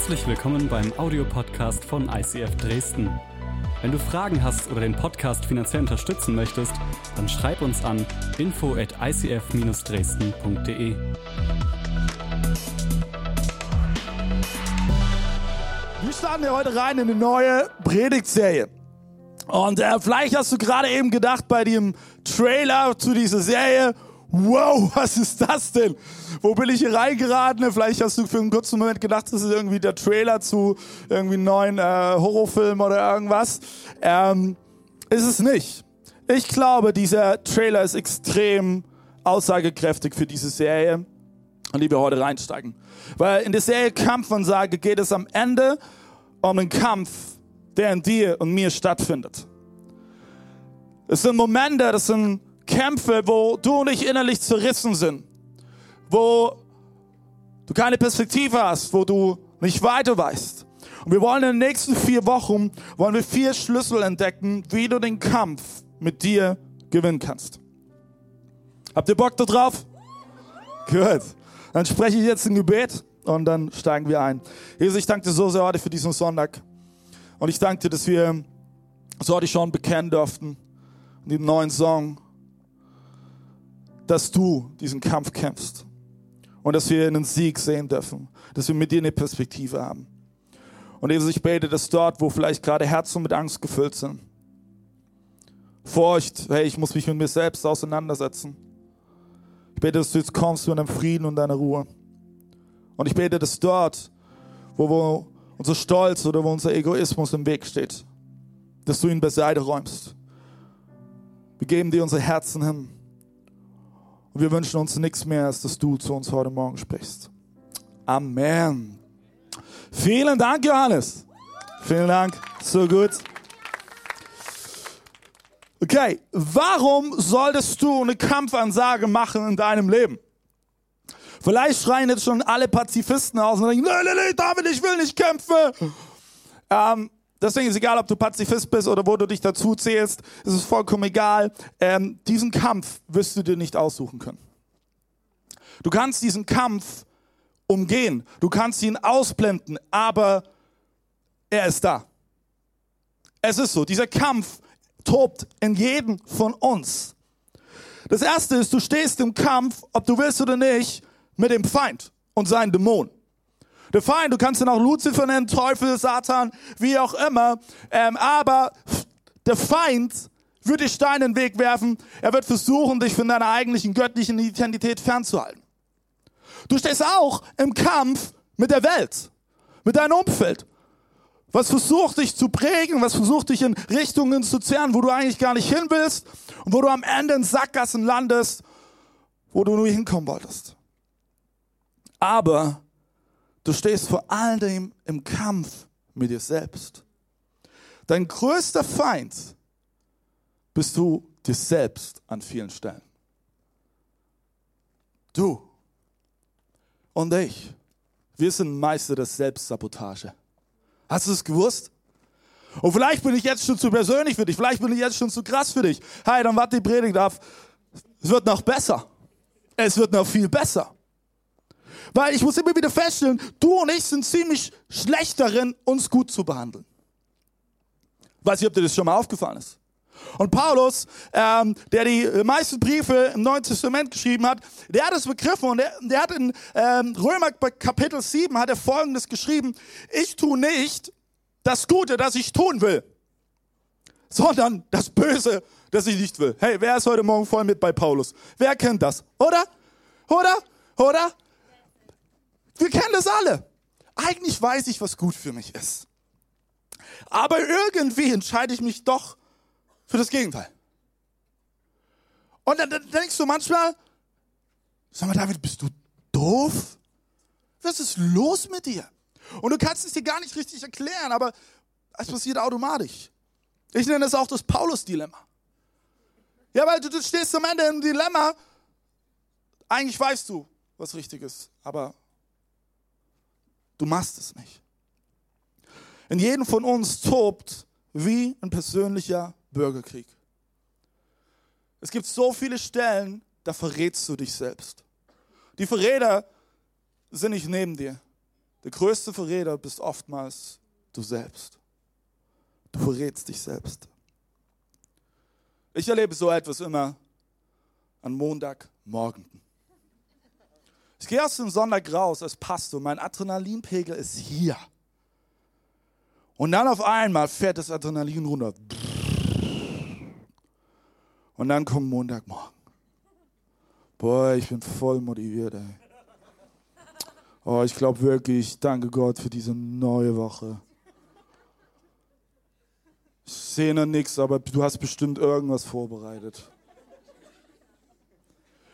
Herzlich willkommen beim Audiopodcast von ICF Dresden. Wenn du Fragen hast oder den Podcast finanziell unterstützen möchtest, dann schreib uns an info at icf-dresden.de. Wir starten ja heute rein in eine neue Predigtserie. Und äh, vielleicht hast du gerade eben gedacht bei dem Trailer zu dieser Serie, wow, was ist das denn? Wo bin ich hier reingeraten? Vielleicht hast du für einen kurzen Moment gedacht, das ist irgendwie der Trailer zu irgendwie neuen äh, Horrorfilm oder irgendwas. Ähm, ist es nicht. Ich glaube, dieser Trailer ist extrem aussagekräftig für diese Serie, in die wir heute reinsteigen. Weil in der Serie Kampfansage geht es am Ende um einen Kampf, der in dir und mir stattfindet. Es sind Momente, das sind Kämpfe, wo du und ich innerlich zerrissen sind, wo du keine Perspektive hast, wo du nicht weiter weißt. Und wir wollen in den nächsten vier Wochen, wollen wir vier Schlüssel entdecken, wie du den Kampf mit dir gewinnen kannst. Habt ihr Bock da drauf? Gut. Dann spreche ich jetzt ein Gebet und dann steigen wir ein. Jesus, ich danke dir so sehr heute für diesen Sonntag. Und ich danke dir, dass wir so heute schon bekennen durften, in dem neuen Song, dass du diesen Kampf kämpfst und dass wir einen Sieg sehen dürfen, dass wir mit dir eine Perspektive haben. Und Jesus, ich bete, dass dort, wo vielleicht gerade Herzen mit Angst gefüllt sind, Furcht, hey, ich muss mich mit mir selbst auseinandersetzen. Ich bete, dass du jetzt kommst mit deinem Frieden und deiner Ruhe. Und ich bete, dass dort, wo, wo unser Stolz oder wo unser Egoismus im Weg steht, dass du ihn beiseite räumst. Wir geben dir unsere Herzen hin. Und wir wünschen uns nichts mehr, als dass du zu uns heute Morgen sprichst. Amen. Vielen Dank, Johannes. Vielen Dank. So gut. Okay, warum solltest du eine Kampfansage machen in deinem Leben? Vielleicht schreien jetzt schon alle Pazifisten aus und denken, nein, nein, nein, David, ich will nicht kämpfen. Ähm, deswegen ist egal, ob du Pazifist bist oder wo du dich dazu zählst, es ist vollkommen egal. Ähm, diesen Kampf wirst du dir nicht aussuchen können. Du kannst diesen Kampf umgehen, du kannst ihn ausblenden, aber er ist da. Es ist so, dieser Kampf tobt in jedem von uns. Das erste ist, du stehst im Kampf, ob du willst oder nicht, mit dem Feind und seinen Dämonen. Der Feind, du kannst ihn auch Luzifer nennen, Teufel, Satan, wie auch immer, ähm, aber der Feind wird dich Steine in den Weg werfen, er wird versuchen, dich von deiner eigentlichen göttlichen Identität fernzuhalten. Du stehst auch im Kampf mit der Welt, mit deinem Umfeld. Was versucht dich zu prägen, was versucht dich in Richtungen zu zerren, wo du eigentlich gar nicht hin willst und wo du am Ende in Sackgassen landest, wo du nur hinkommen wolltest. Aber du stehst vor allem im Kampf mit dir selbst. Dein größter Feind bist du dir selbst an vielen Stellen. Du und ich, wir sind Meister der Selbstsabotage. Hast du es gewusst? Und vielleicht bin ich jetzt schon zu persönlich für dich, vielleicht bin ich jetzt schon zu krass für dich. Hey, dann warte die Predigt auf. Es wird noch besser. Es wird noch viel besser. Weil ich muss immer wieder feststellen, du und ich sind ziemlich schlecht darin, uns gut zu behandeln. Weiß nicht, ob dir das schon mal aufgefallen ist. Und Paulus, ähm, der die meisten Briefe im Neuen Testament geschrieben hat, der hat es begriffen und der, der hat in ähm, Römer Kapitel 7 hat er Folgendes geschrieben, ich tue nicht das Gute, das ich tun will, sondern das Böse, das ich nicht will. Hey, wer ist heute Morgen voll mit bei Paulus? Wer kennt das? Oder? Oder? Oder? Wir kennen das alle. Eigentlich weiß ich, was gut für mich ist. Aber irgendwie entscheide ich mich doch für das Gegenteil. Und dann, dann denkst du manchmal, sag mal, David, bist du doof? Was ist los mit dir? Und du kannst es dir gar nicht richtig erklären, aber es passiert automatisch. Ich nenne es auch das Paulus-Dilemma. Ja, weil du, du stehst am Ende im Dilemma. Eigentlich weißt du, was richtig ist, aber du machst es nicht. In jedem von uns tobt wie ein persönlicher Bürgerkrieg. Es gibt so viele Stellen, da verrätst du dich selbst. Die Verräter sind nicht neben dir. Der größte Verräter bist oftmals du selbst. Du verrätst dich selbst. Ich erlebe so etwas immer an Montagmorgen. Ich gehe aus dem Sonntag raus als Pastor, mein Adrenalinpegel ist hier. Und dann auf einmal fährt das Adrenalin runter. Und dann kommt Montagmorgen. Boah, ich bin voll motiviert, ey. Oh, ich glaube wirklich, danke Gott für diese neue Woche. Ich sehe noch nichts, aber du hast bestimmt irgendwas vorbereitet.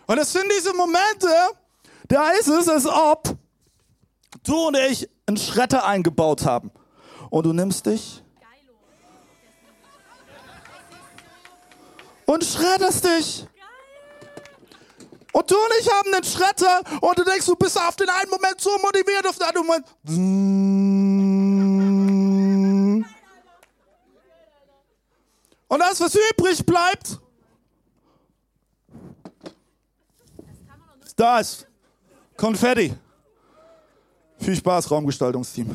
Und es sind diese Momente, da ist es, als ob du und ich einen Schretter eingebaut haben. Und du nimmst dich und schredderst dich. Und du und ich haben einen Schretter und du denkst, du bist auf den einen Moment so motiviert, auf den anderen Moment. Und das, was übrig bleibt, ist das. Konfetti. Viel Spaß, Raumgestaltungsteam.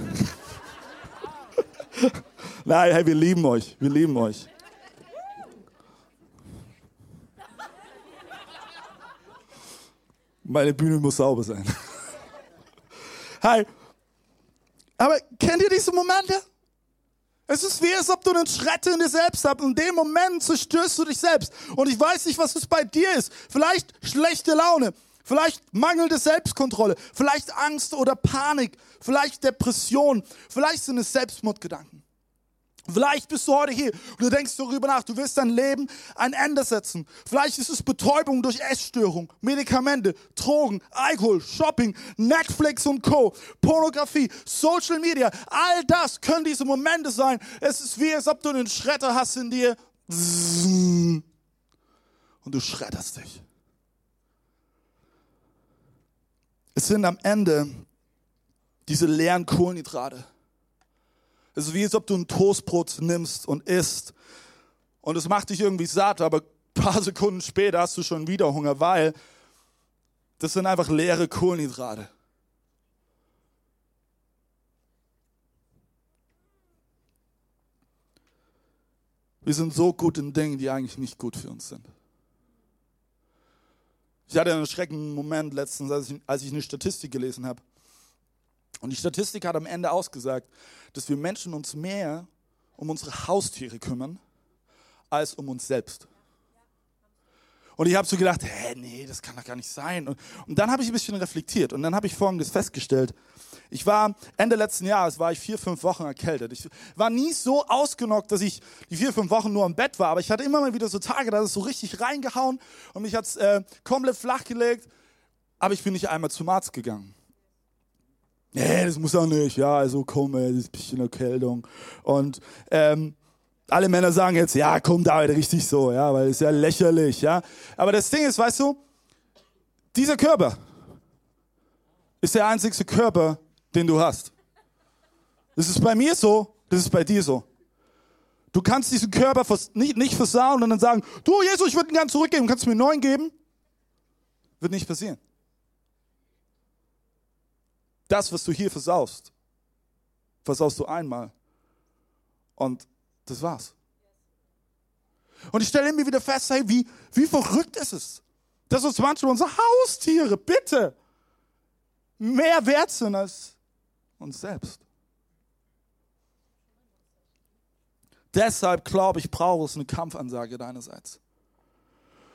Nein, hey, wir lieben euch. Wir lieben euch. Meine Bühne muss sauber sein. Hi. Aber kennt ihr diese Momente? Es ist wie, als ob du einen Schritt in dir selbst hast. In dem Moment zerstörst du dich selbst. Und ich weiß nicht, was es bei dir ist. Vielleicht schlechte Laune. Vielleicht mangelnde Selbstkontrolle. Vielleicht Angst oder Panik. Vielleicht Depression. Vielleicht sind es Selbstmordgedanken. Vielleicht bist du heute hier und du denkst darüber nach, du willst dein Leben ein Ende setzen. Vielleicht ist es Betäubung durch Essstörung, Medikamente, Drogen, Alkohol, Shopping, Netflix und Co., Pornografie, Social Media. All das können diese Momente sein. Es ist wie, als ob du einen Schredder hast in dir und du schredderst dich. Es sind am Ende diese leeren Kohlenhydrate es ist wie, als ob du ein Toastbrot nimmst und isst. Und es macht dich irgendwie satt, aber ein paar Sekunden später hast du schon wieder Hunger, weil das sind einfach leere Kohlenhydrate. Wir sind so gut in Dingen, die eigentlich nicht gut für uns sind. Ich hatte einen schreckenden Moment letztens, als ich, als ich eine Statistik gelesen habe. Und die Statistik hat am Ende ausgesagt, dass wir Menschen uns mehr um unsere Haustiere kümmern, als um uns selbst. Und ich habe so gedacht, hä, nee, das kann doch gar nicht sein. Und, und dann habe ich ein bisschen reflektiert und dann habe ich Folgendes festgestellt. Ich war Ende letzten Jahres, war ich vier, fünf Wochen erkältet. Ich war nie so ausgenockt, dass ich die vier, fünf Wochen nur im Bett war, aber ich hatte immer mal wieder so Tage, da ist es so richtig reingehauen und mich hat es äh, komplett flach gelegt, aber ich bin nicht einmal zum Arzt gegangen. Nee, das muss auch nicht. Ja, also komm, ey, das ist ein bisschen Erkältung. Und ähm, alle Männer sagen jetzt, ja, komm David, richtig so, ja, weil es ist ja lächerlich, ja. Aber das Ding ist, weißt du, dieser Körper ist der einzigste Körper, den du hast. Das ist bei mir so, das ist bei dir so. Du kannst diesen Körper nicht, nicht versauen und dann sagen, du Jesus, ich würde ihn gerne zurückgeben, kannst du mir einen neuen geben? Wird nicht passieren das, was du hier versaust, versaust du einmal. Und das war's. Und ich stelle immer wieder fest, hey, wie, wie verrückt ist es, dass uns manchmal unsere Haustiere, bitte, mehr wert sind als uns selbst. Deshalb glaube ich, brauche es eine Kampfansage deinerseits.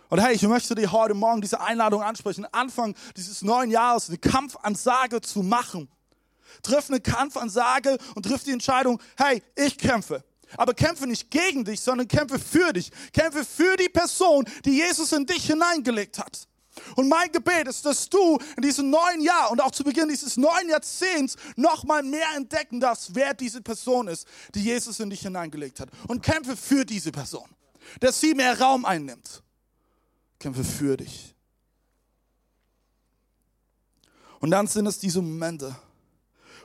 Und hey, ich möchte dir heute Morgen diese Einladung ansprechen, Anfang dieses neuen Jahres eine Kampfansage zu machen. Triff eine Kampfansage und triff die Entscheidung, hey, ich kämpfe. Aber kämpfe nicht gegen dich, sondern kämpfe für dich. Kämpfe für die Person, die Jesus in dich hineingelegt hat. Und mein Gebet ist, dass du in diesem neuen Jahr und auch zu Beginn dieses neuen Jahrzehnts nochmal mehr entdecken darfst, wer diese Person ist, die Jesus in dich hineingelegt hat. Und kämpfe für diese Person, dass sie mehr Raum einnimmt kämpfe für dich. Und dann sind es diese Momente,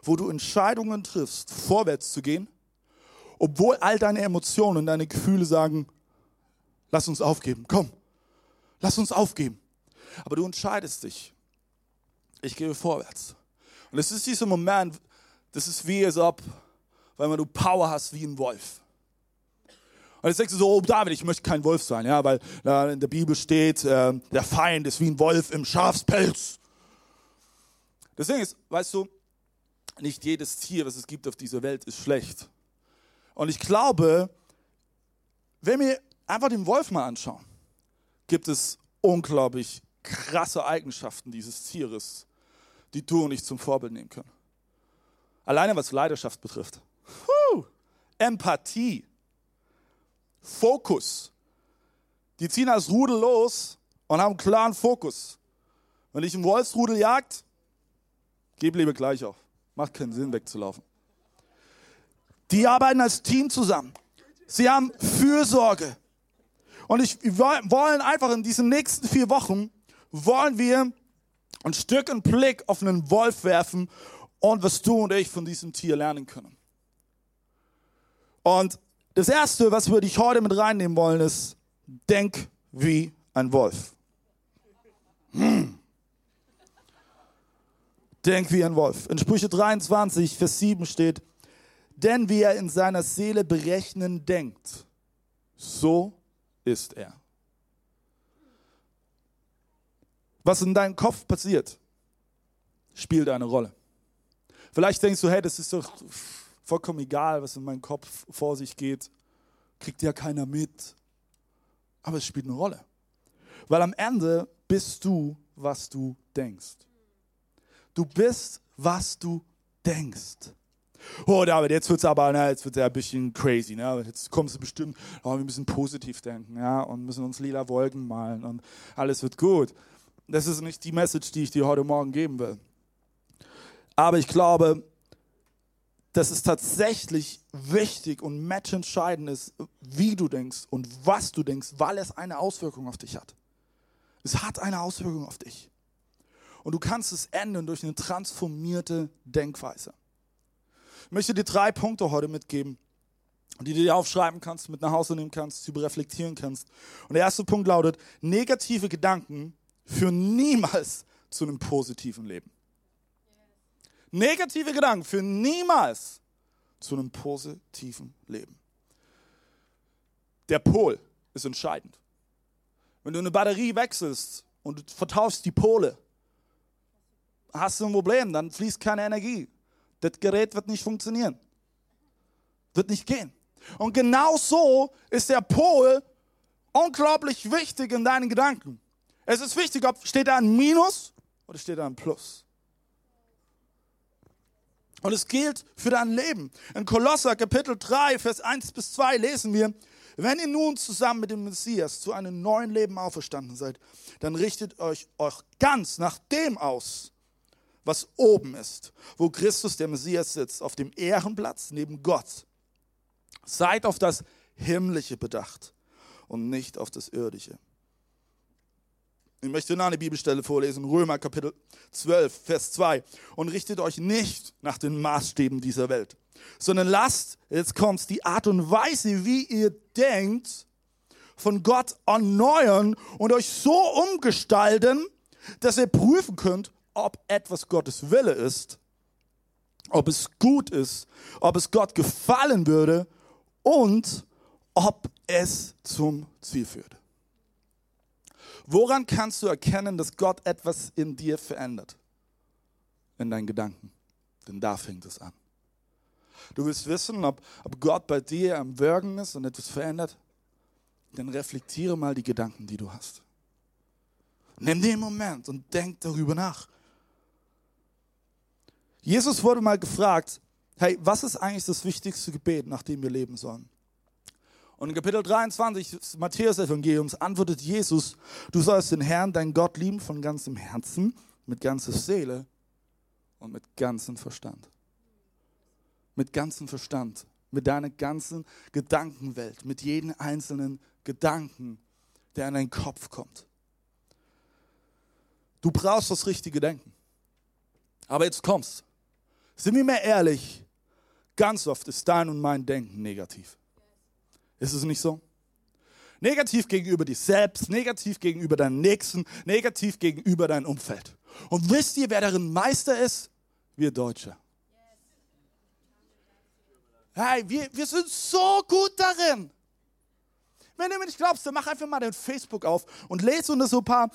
wo du Entscheidungen triffst, vorwärts zu gehen, obwohl all deine Emotionen und deine Gefühle sagen, lass uns aufgeben, komm, lass uns aufgeben. Aber du entscheidest dich, ich gehe vorwärts. Und es ist dieser Moment, das ist wie es ob, weil du Power hast wie ein Wolf. Und jetzt denkst du so, oh David, ich möchte kein Wolf sein, ja, weil äh, in der Bibel steht, äh, der Feind ist wie ein Wolf im Schafspelz. Deswegen ist, weißt du, nicht jedes Tier, was es gibt auf dieser Welt, ist schlecht. Und ich glaube, wenn wir einfach den Wolf mal anschauen, gibt es unglaublich krasse Eigenschaften dieses Tieres, die du und ich zum Vorbild nehmen können. Alleine was Leidenschaft betrifft. Puh. Empathie. Fokus. Die ziehen als Rudel los und haben einen klaren Fokus. Wenn ich einen Wolfsrudel jagt, gib lieber gleich auf. Macht keinen Sinn, wegzulaufen. Die arbeiten als Team zusammen. Sie haben Fürsorge. Und ich wir wollen einfach in diesen nächsten vier Wochen, wollen wir ein Stück einen Blick auf einen Wolf werfen und was du und ich von diesem Tier lernen können. Und das Erste, was wir dich heute mit reinnehmen wollen, ist, denk wie ein Wolf. Hm. Denk wie ein Wolf. In Sprüche 23, Vers 7 steht, denn wie er in seiner Seele berechnen denkt, so ist er. Was in deinem Kopf passiert, spielt eine Rolle. Vielleicht denkst du, hey, das ist doch vollkommen egal, was in meinem Kopf vor sich geht, kriegt ja keiner mit. Aber es spielt eine Rolle. Weil am Ende bist du, was du denkst. Du bist, was du denkst. Oh, David, jetzt wird es aber, ne, jetzt wird's ja ein bisschen crazy, ne? Jetzt kommst du bestimmt, oh, wir müssen positiv denken, ja, und müssen uns lila Wolken malen und alles wird gut. Das ist nicht die Message, die ich dir heute Morgen geben will. Aber ich glaube, dass es tatsächlich wichtig und matchentscheidend ist, wie du denkst und was du denkst, weil es eine Auswirkung auf dich hat. Es hat eine Auswirkung auf dich. Und du kannst es ändern durch eine transformierte Denkweise. Ich möchte dir drei Punkte heute mitgeben, die du dir aufschreiben kannst, mit nach Hause nehmen kannst, über reflektieren kannst. Und der erste Punkt lautet, negative Gedanken führen niemals zu einem positiven Leben. Negative Gedanken führen niemals zu einem positiven Leben. Der Pol ist entscheidend. Wenn du eine Batterie wechselst und vertauschst die Pole, hast du ein Problem, dann fließt keine Energie. Das Gerät wird nicht funktionieren. Wird nicht gehen. Und genau so ist der Pol unglaublich wichtig in deinen Gedanken. Es ist wichtig, ob steht da ein Minus oder steht da ein Plus. Und es gilt für dein Leben. In Kolosser Kapitel 3, Vers 1 bis 2 lesen wir, wenn ihr nun zusammen mit dem Messias zu einem neuen Leben auferstanden seid, dann richtet euch euch ganz nach dem aus, was oben ist, wo Christus, der Messias, sitzt, auf dem Ehrenplatz neben Gott. Seid auf das Himmlische bedacht und nicht auf das Irdische. Ich möchte noch eine Bibelstelle vorlesen, Römer Kapitel 12, Vers 2. Und richtet euch nicht nach den Maßstäben dieser Welt, sondern lasst, jetzt kommt's, die Art und Weise, wie ihr denkt, von Gott erneuern und euch so umgestalten, dass ihr prüfen könnt, ob etwas Gottes Wille ist, ob es gut ist, ob es Gott gefallen würde und ob es zum Ziel führt. Woran kannst du erkennen, dass Gott etwas in dir verändert? In deinen Gedanken. Denn da fängt es an. Du willst wissen, ob, ob Gott bei dir am Wirken ist und etwas verändert? Dann reflektiere mal die Gedanken, die du hast. Nimm den Moment und denk darüber nach. Jesus wurde mal gefragt, hey, was ist eigentlich das wichtigste Gebet, nach dem wir leben sollen? Und in Kapitel 23 des Matthäus-Evangeliums antwortet Jesus, du sollst den Herrn, dein Gott, lieben von ganzem Herzen, mit ganzer Seele und mit ganzem Verstand. Mit ganzem Verstand, mit deiner ganzen Gedankenwelt, mit jedem einzelnen Gedanken, der in deinen Kopf kommt. Du brauchst das richtige Denken. Aber jetzt kommst. Sind wir mal ehrlich, ganz oft ist dein und mein Denken negativ. Ist es nicht so? Negativ gegenüber dir selbst, negativ gegenüber deinem Nächsten, negativ gegenüber deinem Umfeld. Und wisst ihr, wer darin Meister ist? Wir Deutsche. Hey, wir, wir sind so gut darin. Wenn du mir nicht glaubst, dann mach einfach mal dein Facebook auf und lese unter so ein paar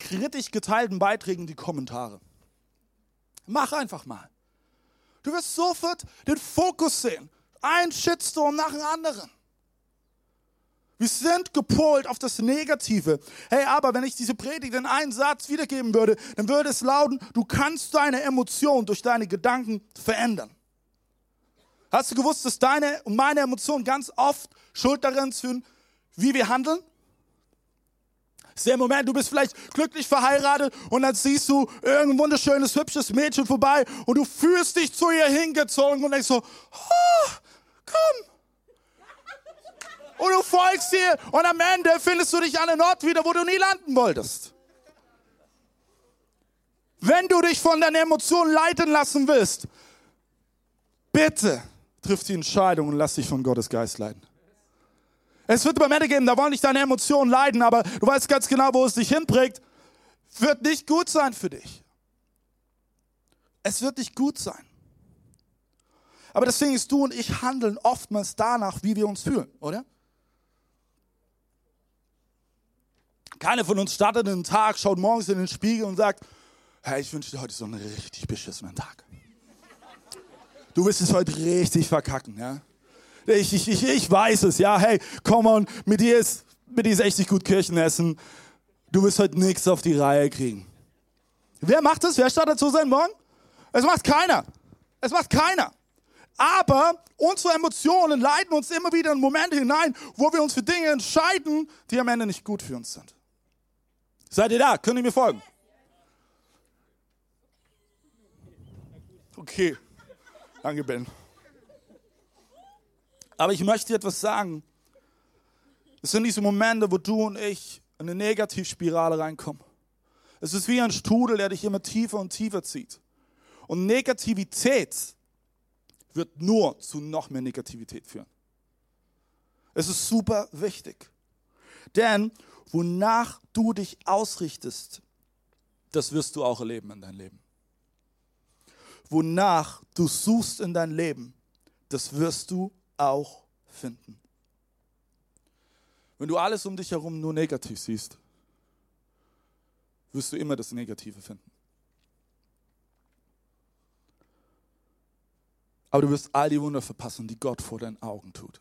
kritisch geteilten Beiträgen die Kommentare. Mach einfach mal. Du wirst sofort den Fokus sehen. Ein Shitstorm nach dem anderen. Wir sind gepolt auf das Negative. Hey, aber wenn ich diese Predigt in einen Satz wiedergeben würde, dann würde es lauten, du kannst deine Emotionen durch deine Gedanken verändern. Hast du gewusst, dass deine und meine Emotionen ganz oft Schuld darin sind, wie wir handeln? Sehr Moment, du bist vielleicht glücklich verheiratet und dann siehst du irgendein wunderschönes, hübsches Mädchen vorbei und du fühlst dich zu ihr hingezogen und denkst so, oh, komm. Und du folgst ihr und am Ende findest du dich an einem Ort wieder, wo du nie landen wolltest. Wenn du dich von deinen Emotionen leiten lassen willst, bitte triff die Entscheidung und lass dich von Gottes Geist leiten. Es wird Momente geben, da wollen nicht deine Emotionen leiden, aber du weißt ganz genau, wo es dich hinprägt. Wird nicht gut sein für dich. Es wird nicht gut sein. Aber deswegen ist du und ich handeln oftmals danach, wie wir uns fühlen, oder? Keiner von uns startet einen Tag, schaut morgens in den Spiegel und sagt, hey, ich wünsche dir heute so einen richtig beschissenen Tag. Du wirst es heute richtig verkacken, ja? Ich, ich, ich, ich weiß es, ja, hey, komm on, mit dir ist, mit dir ist echt nicht gut Kirchen essen. Du wirst heute nichts auf die Reihe kriegen. Wer macht das? Wer startet so sein Morgen? Es macht keiner. Es macht keiner. Aber unsere Emotionen leiten uns immer wieder in Momente hinein, wo wir uns für Dinge entscheiden, die am Ende nicht gut für uns sind. Seid ihr da? Könnt ihr mir folgen? Okay. Danke, Ben. Aber ich möchte dir etwas sagen. Es sind diese Momente, wo du und ich in eine Negativspirale reinkommen. Es ist wie ein Strudel, der dich immer tiefer und tiefer zieht. Und Negativität wird nur zu noch mehr Negativität führen. Es ist super wichtig. Denn wonach du dich ausrichtest, das wirst du auch erleben in deinem Leben. Wonach du suchst in dein Leben, das wirst du auch finden. Wenn du alles um dich herum nur negativ siehst, wirst du immer das Negative finden. Aber du wirst all die Wunder verpassen, die Gott vor deinen Augen tut.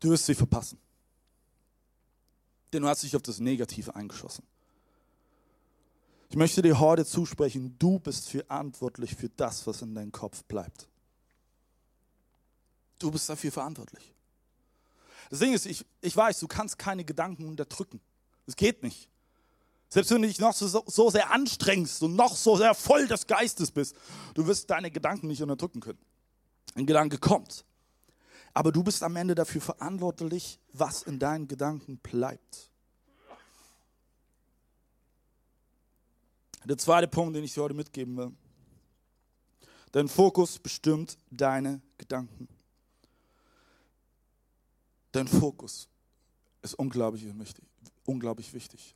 Du wirst sie verpassen. Denn du hast dich auf das Negative eingeschossen. Ich möchte dir heute zusprechen, du bist verantwortlich für das, was in deinem Kopf bleibt. Du bist dafür verantwortlich. Das Ding ist, ich, ich weiß, du kannst keine Gedanken unterdrücken. Es geht nicht. Selbst wenn du dich noch so, so sehr anstrengst und noch so sehr voll des Geistes bist, du wirst deine Gedanken nicht unterdrücken können. Ein Gedanke kommt. Aber du bist am Ende dafür verantwortlich, was in deinen Gedanken bleibt. Der zweite Punkt, den ich dir heute mitgeben will. Dein Fokus bestimmt deine Gedanken. Dein Fokus ist unglaublich wichtig. Unglaublich wichtig.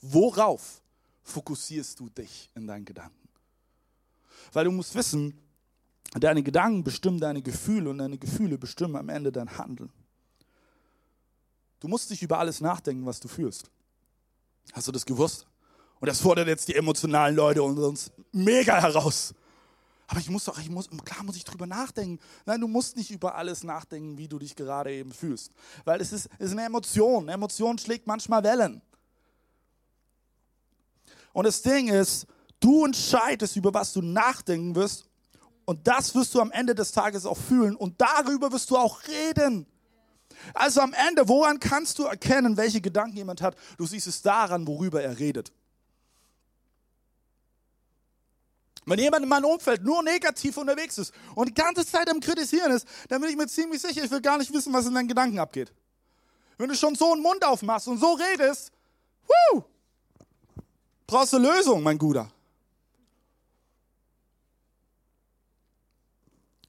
Worauf fokussierst du dich in deinen Gedanken? Weil du musst wissen, Deine Gedanken bestimmen deine Gefühle und deine Gefühle bestimmen am Ende dein Handeln. Du musst nicht über alles nachdenken, was du fühlst. Hast du das gewusst? Und das fordert jetzt die emotionalen Leute uns mega heraus. Aber ich muss doch, ich muss, klar muss ich drüber nachdenken. Nein, du musst nicht über alles nachdenken, wie du dich gerade eben fühlst. Weil es ist, es ist eine Emotion. Eine Emotion schlägt manchmal Wellen. Und das Ding ist, du entscheidest, über was du nachdenken wirst und das wirst du am Ende des Tages auch fühlen und darüber wirst du auch reden. Also am Ende, woran kannst du erkennen, welche Gedanken jemand hat? Du siehst es daran, worüber er redet. Wenn jemand in meinem Umfeld nur negativ unterwegs ist und die ganze Zeit am Kritisieren ist, dann bin ich mir ziemlich sicher, ich will gar nicht wissen, was in deinen Gedanken abgeht. Wenn du schon so einen Mund aufmachst und so redest, woo, brauchst du Lösung, mein Guter.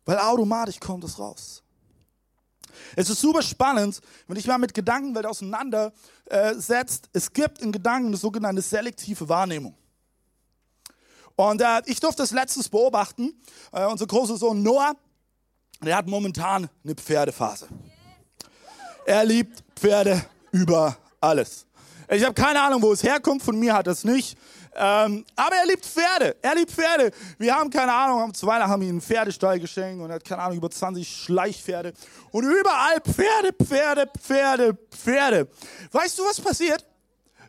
Weil automatisch kommt es raus. Es ist super spannend, wenn dich mal mit Gedankenwelt auseinandersetzt. Äh, es gibt in Gedanken eine sogenannte selektive Wahrnehmung. Und äh, ich durfte das letztens beobachten. Äh, unser großer Sohn Noah, der hat momentan eine Pferdephase. Er liebt Pferde über alles. Ich habe keine Ahnung, wo es herkommt. Von mir hat es nicht. Ähm, aber er liebt Pferde. Er liebt Pferde. Wir haben keine Ahnung, am Weihnachten haben ihm einen Pferdestall geschenkt und er hat keine Ahnung, über 20 Schleichpferde. Und überall Pferde, Pferde, Pferde, Pferde. Weißt du, was passiert?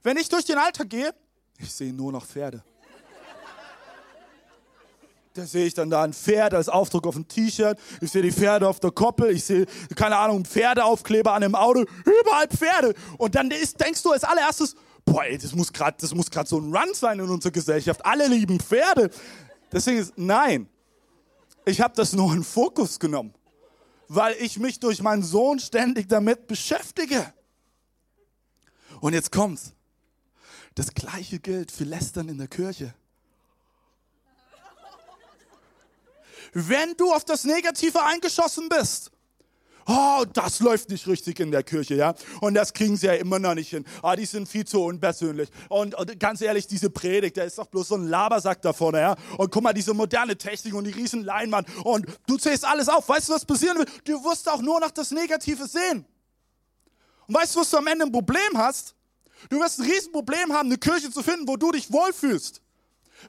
Wenn ich durch den Alltag gehe, ich sehe nur noch Pferde. Da sehe ich dann da ein Pferd als Aufdruck auf dem T-Shirt. Ich sehe die Pferde auf der Koppel. Ich sehe, keine Ahnung, Pferdeaufkleber an dem Auto. Überall Pferde. Und dann ist, denkst du als allererstes, boah, ey, das muss gerade so ein Run sein in unserer Gesellschaft. Alle lieben Pferde. Deswegen ist, nein. Ich habe das nur in Fokus genommen. Weil ich mich durch meinen Sohn ständig damit beschäftige. Und jetzt kommt's. Das gleiche gilt für Lästern in der Kirche. Wenn du auf das Negative eingeschossen bist, Oh, das läuft nicht richtig in der Kirche, ja. Und das kriegen sie ja immer noch nicht hin. Ah, die sind viel zu unpersönlich. Und, und ganz ehrlich, diese Predigt, der ist doch bloß so ein Labersack da vorne, ja. Und guck mal, diese moderne Technik und die riesen Leinwand. Und du zählst alles auf. Weißt du, was passieren wird? Du wirst auch nur noch das Negative sehen. Und weißt du, was du am Ende ein Problem hast? Du wirst ein Riesenproblem haben, eine Kirche zu finden, wo du dich wohlfühlst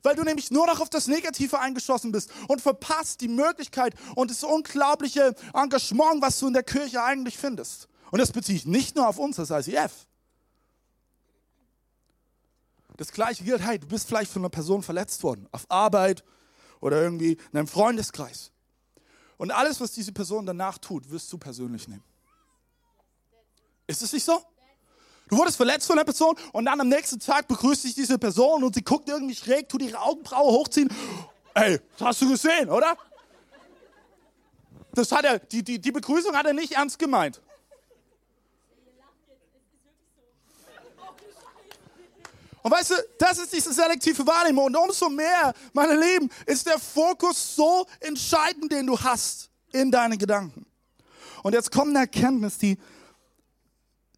weil du nämlich nur noch auf das Negative eingeschossen bist und verpasst die Möglichkeit und das unglaubliche Engagement, was du in der Kirche eigentlich findest. Und das beziehe ich nicht nur auf uns als ICF. Das gleiche gilt, hey, du bist vielleicht von einer Person verletzt worden, auf Arbeit oder irgendwie in einem Freundeskreis. Und alles, was diese Person danach tut, wirst du persönlich nehmen. Ist es nicht so? Du wurdest verletzt von der Person und dann am nächsten Tag begrüßt dich diese Person und sie guckt irgendwie schräg, tut ihre Augenbraue hochziehen. Ey, das hast du gesehen, oder? Das hat er, die, die, die Begrüßung hat er nicht ernst gemeint. Und weißt du, das ist diese selektive Wahrnehmung. Und umso mehr, meine Lieben, ist der Fokus so entscheidend, den du hast in deinen Gedanken. Und jetzt kommt eine Erkenntnis, die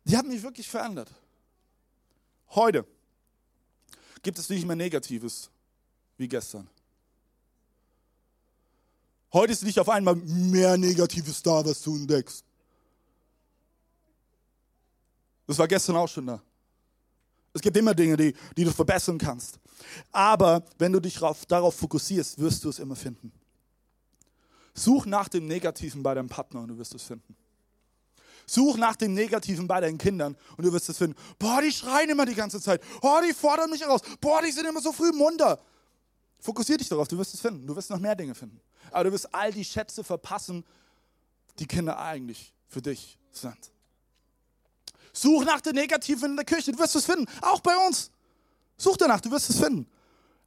die hat mich wirklich verändert. Heute gibt es nicht mehr Negatives wie gestern. Heute ist nicht auf einmal mehr Negatives da, was du entdeckst. Das war gestern auch schon da. Es gibt immer Dinge, die, die du verbessern kannst. Aber wenn du dich darauf, darauf fokussierst, wirst du es immer finden. Such nach dem Negativen bei deinem Partner und du wirst es finden. Such nach dem Negativen bei deinen Kindern und du wirst es finden. Boah, die schreien immer die ganze Zeit. Boah, die fordern mich heraus. Boah, die sind immer so früh munter. Fokussier dich darauf, du wirst es finden. Du wirst noch mehr Dinge finden. Aber du wirst all die Schätze verpassen, die Kinder eigentlich für dich sind. Such nach dem Negativen in der Kirche, du wirst es finden. Auch bei uns. Such danach, du wirst es finden.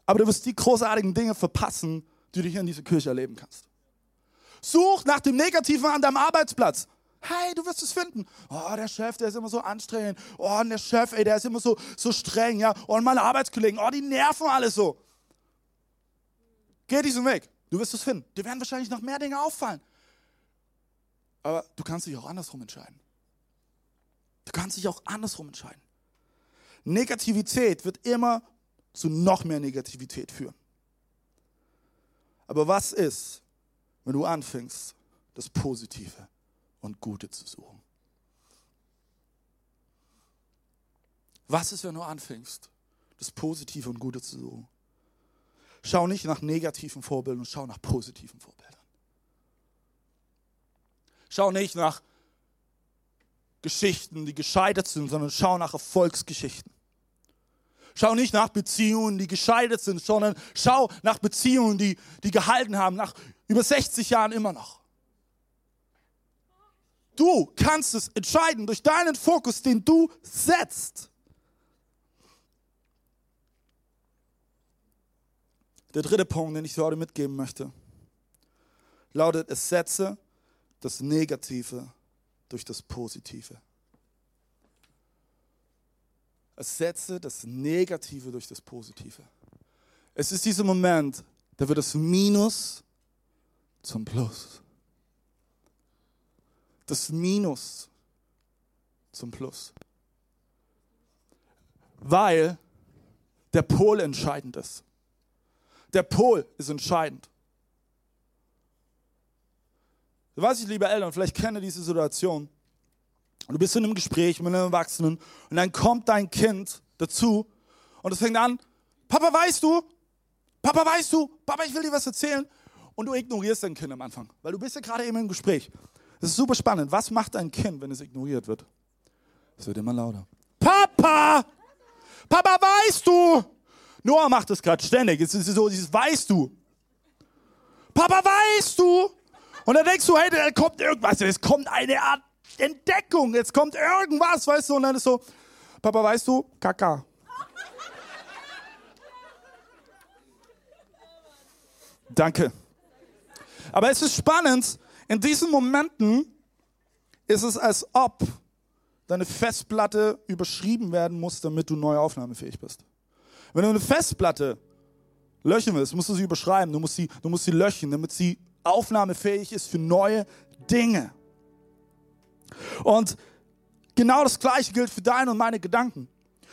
Aber du wirst die großartigen Dinge verpassen, die du hier in dieser Kirche erleben kannst. Such nach dem Negativen an deinem Arbeitsplatz. Hey, du wirst es finden. Oh, der Chef, der ist immer so anstrengend. Oh, und der Chef, ey, der ist immer so, so streng, ja. Oh, und meine Arbeitskollegen, oh, die nerven alles so. Geh diesen Weg. Du wirst es finden. Dir werden wahrscheinlich noch mehr Dinge auffallen. Aber du kannst dich auch andersrum entscheiden. Du kannst dich auch andersrum entscheiden. Negativität wird immer zu noch mehr Negativität führen. Aber was ist, wenn du anfängst, das Positive und Gute zu suchen. Was ist, wenn du anfängst, das Positive und Gute zu suchen? Schau nicht nach negativen Vorbildern, schau nach positiven Vorbildern. Schau nicht nach Geschichten, die gescheitert sind, sondern schau nach Erfolgsgeschichten. Schau nicht nach Beziehungen, die gescheitert sind, sondern schau nach Beziehungen, die, die gehalten haben, nach über 60 Jahren immer noch. Du kannst es entscheiden durch deinen Fokus, den du setzt. Der dritte Punkt, den ich dir heute mitgeben möchte, lautet, es setze das Negative durch das Positive. Es setze das Negative durch das Positive. Es ist dieser Moment, da wird das Minus zum Plus das Minus zum Plus. Weil der Pol entscheidend ist. Der Pol ist entscheidend. Du weißt, ich liebe Eltern, vielleicht kenne diese Situation. Du bist in einem Gespräch mit einem Erwachsenen und dann kommt dein Kind dazu und es fängt an, Papa, weißt du? Papa, weißt du? Papa, ich will dir was erzählen. Und du ignorierst dein Kind am Anfang, weil du bist ja gerade eben im Gespräch. Das ist super spannend. Was macht ein Kind, wenn es ignoriert wird? Es wird immer lauter. Papa! Papa, weißt du? Noah macht das gerade ständig. Es ist so dieses Weißt du? Papa, weißt du? Und dann denkst du, hey, da kommt irgendwas. Es kommt eine Art Entdeckung. Jetzt kommt irgendwas, weißt du? Und dann ist so, Papa, weißt du? Kaka. Danke. Aber es ist spannend, in diesen Momenten ist es, als ob deine Festplatte überschrieben werden muss, damit du neu aufnahmefähig bist. Wenn du eine Festplatte löschen willst, musst du sie überschreiben, du musst sie, du musst sie löschen, damit sie aufnahmefähig ist für neue Dinge. Und genau das Gleiche gilt für deine und meine Gedanken.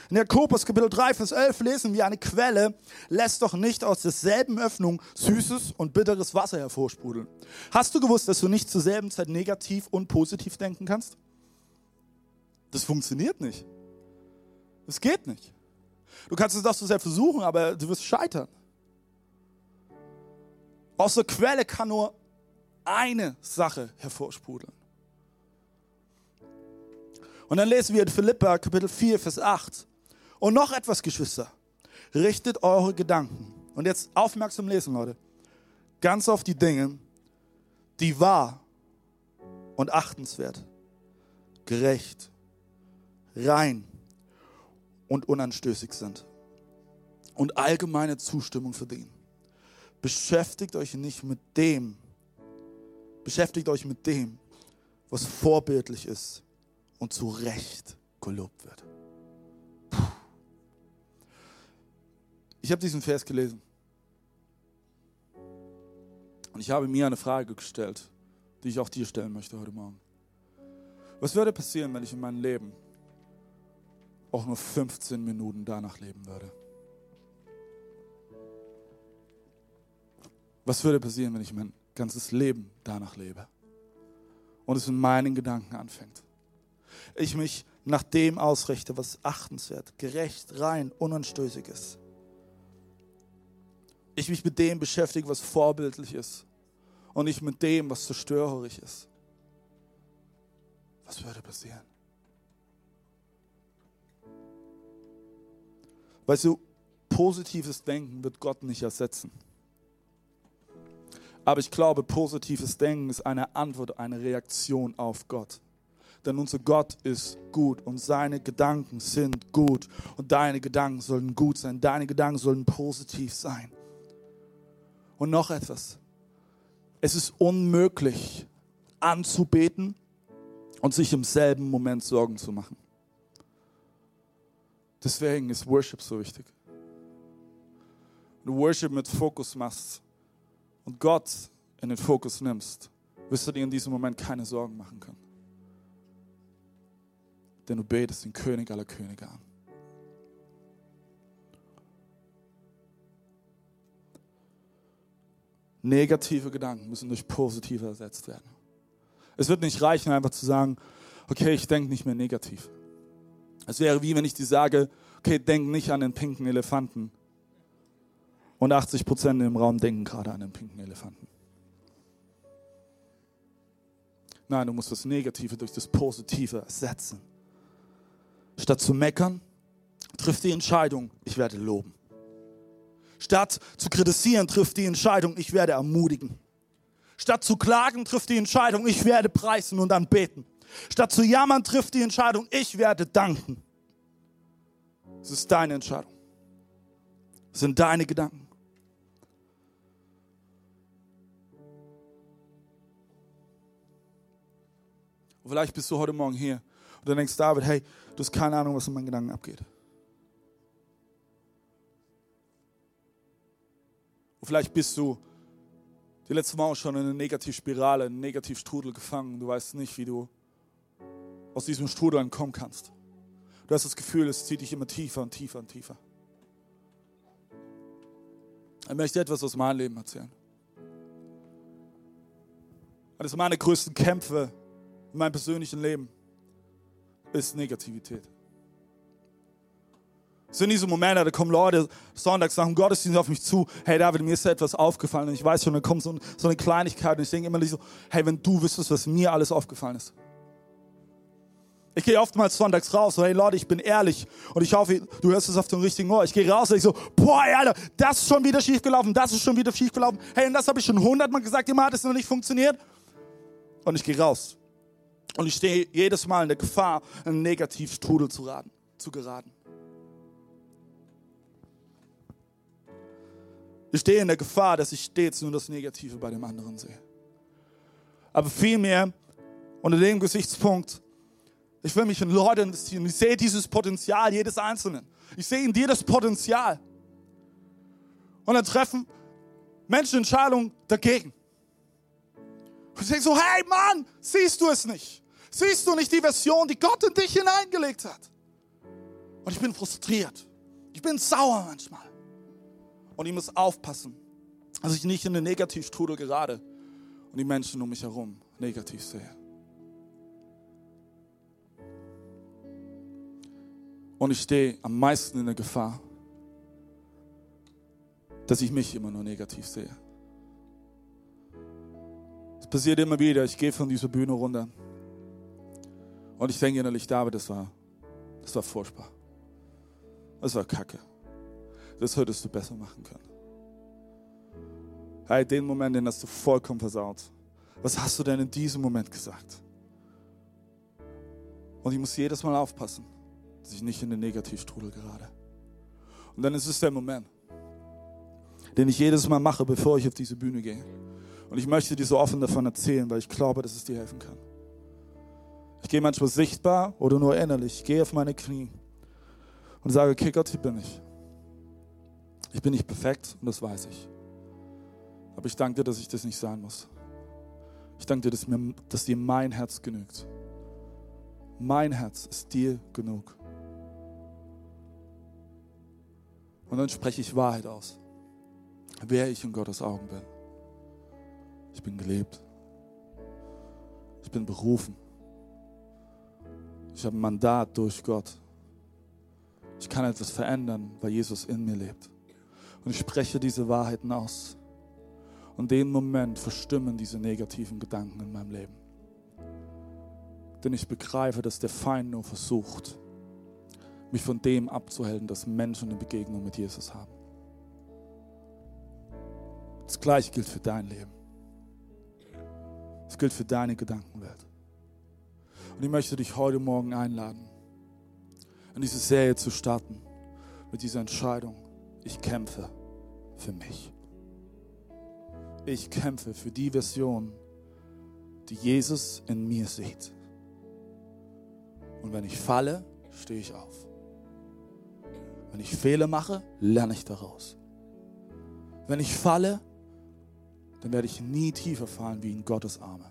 In Jakobus Kapitel 3, Vers 11 lesen wir, eine Quelle lässt doch nicht aus derselben Öffnung süßes und bitteres Wasser hervorsprudeln. Hast du gewusst, dass du nicht zur selben Zeit negativ und positiv denken kannst? Das funktioniert nicht. Das geht nicht. Du kannst es doch so sehr versuchen, aber du wirst scheitern. Aus der Quelle kann nur eine Sache hervorsprudeln. Und dann lesen wir in Philippa Kapitel 4, Vers 8. Und noch etwas, Geschwister. Richtet eure Gedanken. Und jetzt aufmerksam lesen, Leute. Ganz auf die Dinge, die wahr und achtenswert, gerecht, rein und unanstößig sind und allgemeine Zustimmung verdienen. Beschäftigt euch nicht mit dem, beschäftigt euch mit dem, was vorbildlich ist und zu Recht gelobt wird. Ich habe diesen Vers gelesen. Und ich habe mir eine Frage gestellt, die ich auch dir stellen möchte heute Morgen. Was würde passieren, wenn ich in meinem Leben auch nur 15 Minuten danach leben würde? Was würde passieren, wenn ich mein ganzes Leben danach lebe? Und es in meinen Gedanken anfängt. Ich mich nach dem ausrichte, was achtenswert, gerecht, rein, unanstößig ist ich mich mit dem beschäftige, was vorbildlich ist und nicht mit dem, was zerstörerisch ist. Was würde passieren? Weißt du, positives Denken wird Gott nicht ersetzen. Aber ich glaube, positives Denken ist eine Antwort, eine Reaktion auf Gott. Denn unser Gott ist gut und seine Gedanken sind gut und deine Gedanken sollen gut sein, deine Gedanken sollen positiv sein. Und noch etwas. Es ist unmöglich anzubeten und sich im selben Moment Sorgen zu machen. Deswegen ist Worship so wichtig. Wenn du Worship mit Fokus machst und Gott in den Fokus nimmst, wirst du dir in diesem Moment keine Sorgen machen können. Denn du betest den König aller Könige an. Negative Gedanken müssen durch positive ersetzt werden. Es wird nicht reichen, einfach zu sagen, okay, ich denke nicht mehr negativ. Es wäre wie wenn ich dir sage, okay, denk nicht an den pinken Elefanten. Und 80 Prozent im Raum denken gerade an den pinken Elefanten. Nein, du musst das Negative durch das Positive ersetzen. Statt zu meckern, triff die Entscheidung, ich werde loben. Statt zu kritisieren, trifft die Entscheidung, ich werde ermutigen. Statt zu klagen, trifft die Entscheidung, ich werde preisen und anbeten. Statt zu jammern, trifft die Entscheidung, ich werde danken. Es ist deine Entscheidung. Es sind deine Gedanken. Und vielleicht bist du heute Morgen hier und du denkst, David, hey, du hast keine Ahnung, was in meinen Gedanken abgeht. Und vielleicht bist du die letzte Mal schon in eine Negativspirale, in einen Negativstrudel gefangen. Du weißt nicht, wie du aus diesem Strudel entkommen kannst. Du hast das Gefühl, es zieht dich immer tiefer und tiefer und tiefer. Ich möchte etwas aus meinem Leben erzählen. Eines meiner größten Kämpfe in meinem persönlichen Leben ist Negativität. Es sind diese Momente, da kommen Leute sonntags nach dem Gottesdienst auf mich zu, hey David, mir ist etwas aufgefallen und ich weiß schon, da kommt so, so eine Kleinigkeit und ich denke immer so, hey, wenn du wüsstest, was mir alles aufgefallen ist. Ich gehe oftmals sonntags raus und hey Leute, ich bin ehrlich und ich hoffe, du hörst es auf dem richtigen Ohr. Ich gehe raus und ich so, boah, Alter, das ist schon wieder schiefgelaufen, das ist schon wieder schiefgelaufen. Hey, und das habe ich schon hundertmal gesagt, immer hat es noch nicht funktioniert. Und ich gehe raus. Und ich stehe jedes Mal in der Gefahr, in einen Negativstrudel zu, raten, zu geraten. Ich stehe in der Gefahr, dass ich stets nur das Negative bei dem anderen sehe. Aber vielmehr, unter dem Gesichtspunkt, ich will mich in Leute investieren. Ich sehe dieses Potenzial jedes Einzelnen. Ich sehe in dir das Potenzial. Und dann treffen Menschen Entscheidungen dagegen. Und ich denke so, hey Mann, siehst du es nicht? Siehst du nicht die Version, die Gott in dich hineingelegt hat? Und ich bin frustriert. Ich bin sauer manchmal. Und ich muss aufpassen, dass ich nicht in den Negativstrudel gerade und die Menschen um mich herum negativ sehe. Und ich stehe am meisten in der Gefahr, dass ich mich immer nur negativ sehe. Es passiert immer wieder, ich gehe von dieser Bühne runter und ich denke innerlich, David, das war, das war furchtbar. Das war kacke. Das hättest du besser machen können. Hey, den Moment, den hast du vollkommen versaut. Was hast du denn in diesem Moment gesagt? Und ich muss jedes Mal aufpassen dass ich nicht in den Negativstrudel gerate. Und dann ist es der Moment, den ich jedes Mal mache, bevor ich auf diese Bühne gehe. Und ich möchte dir so offen davon erzählen, weil ich glaube, dass es dir helfen kann. Ich gehe manchmal sichtbar oder nur innerlich. Ich gehe auf meine Knie und sage, okay Gott, hier bin ich. Ich bin nicht perfekt und das weiß ich. Aber ich danke dir, dass ich das nicht sein muss. Ich danke dir, dass, mir, dass dir mein Herz genügt. Mein Herz ist dir genug. Und dann spreche ich Wahrheit aus. Wer ich in Gottes Augen bin. Ich bin gelebt. Ich bin berufen. Ich habe ein Mandat durch Gott. Ich kann etwas verändern, weil Jesus in mir lebt. Und ich spreche diese Wahrheiten aus. Und den Moment verstimmen diese negativen Gedanken in meinem Leben. Denn ich begreife, dass der Feind nur versucht, mich von dem abzuhalten, dass Menschen eine Begegnung mit Jesus haben. Das gleiche gilt für dein Leben. Das gilt für deine Gedankenwelt. Und ich möchte dich heute Morgen einladen, in diese Serie zu starten mit dieser Entscheidung. Ich kämpfe für mich. Ich kämpfe für die Version, die Jesus in mir sieht. Und wenn ich falle, stehe ich auf. Wenn ich Fehler mache, lerne ich daraus. Wenn ich falle, dann werde ich nie tiefer fallen wie in Gottes Arme.